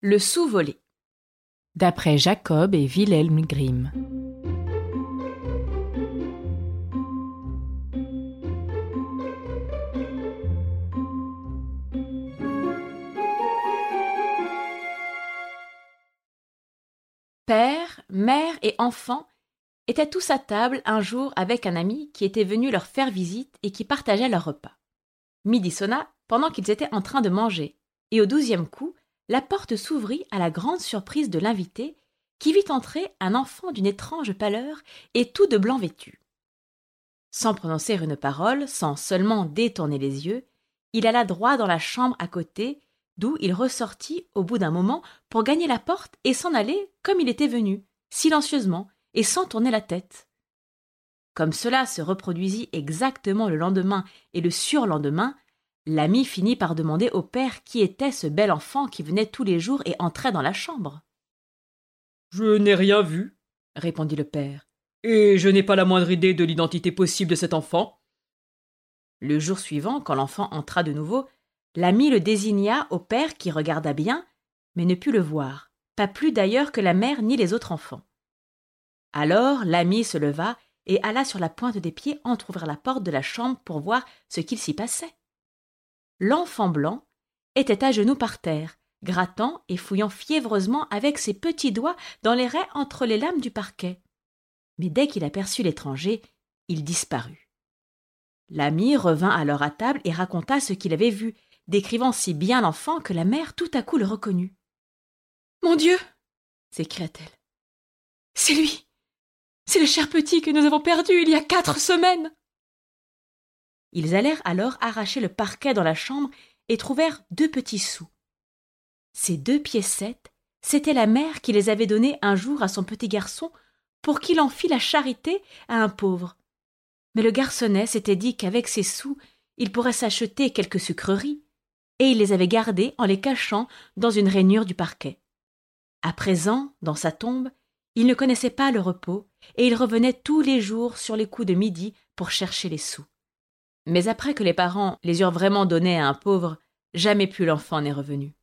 Le sou volé. D'après Jacob et Wilhelm Grimm. Père, mère et enfants étaient tous à table un jour avec un ami qui était venu leur faire visite et qui partageait leur repas. Midi sonna pendant qu'ils étaient en train de manger, et au douzième coup, la porte s'ouvrit à la grande surprise de l'invité, qui vit entrer un enfant d'une étrange pâleur et tout de blanc vêtu. Sans prononcer une parole, sans seulement détourner les yeux, il alla droit dans la chambre à côté d'où il ressortit au bout d'un moment pour gagner la porte et s'en aller comme il était venu, silencieusement et sans tourner la tête. Comme cela se reproduisit exactement le lendemain et le surlendemain, l'ami finit par demander au père qui était ce bel enfant qui venait tous les jours et entrait dans la chambre. Je n'ai rien vu, répondit le père, et je n'ai pas la moindre idée de l'identité possible de cet enfant. Le jour suivant, quand l'enfant entra de nouveau, L'ami le désigna au père qui regarda bien, mais ne put le voir, pas plus d'ailleurs que la mère ni les autres enfants. Alors l'ami se leva et alla sur la pointe des pieds entr'ouvrir la porte de la chambre pour voir ce qu'il s'y passait. L'enfant blanc était à genoux par terre, grattant et fouillant fiévreusement avec ses petits doigts dans les raies entre les lames du parquet. Mais dès qu'il aperçut l'étranger, il disparut. L'ami revint alors à table et raconta ce qu'il avait vu, décrivant si bien l'enfant que la mère tout à coup le reconnut. Mon Dieu s'écria-t-elle. C'est lui C'est le cher petit que nous avons perdu il y a quatre semaines Ils allèrent alors arracher le parquet dans la chambre et trouvèrent deux petits sous. Ces deux piécettes, c'était la mère qui les avait donnés un jour à son petit garçon pour qu'il en fît la charité à un pauvre. Mais le garçonnet s'était dit qu'avec ces sous, il pourrait s'acheter quelques sucreries et il les avait gardés en les cachant dans une rainure du parquet. À présent, dans sa tombe, il ne connaissait pas le repos, et il revenait tous les jours sur les coups de midi pour chercher les sous. Mais après que les parents les eurent vraiment donnés à un pauvre, jamais plus l'enfant n'est revenu.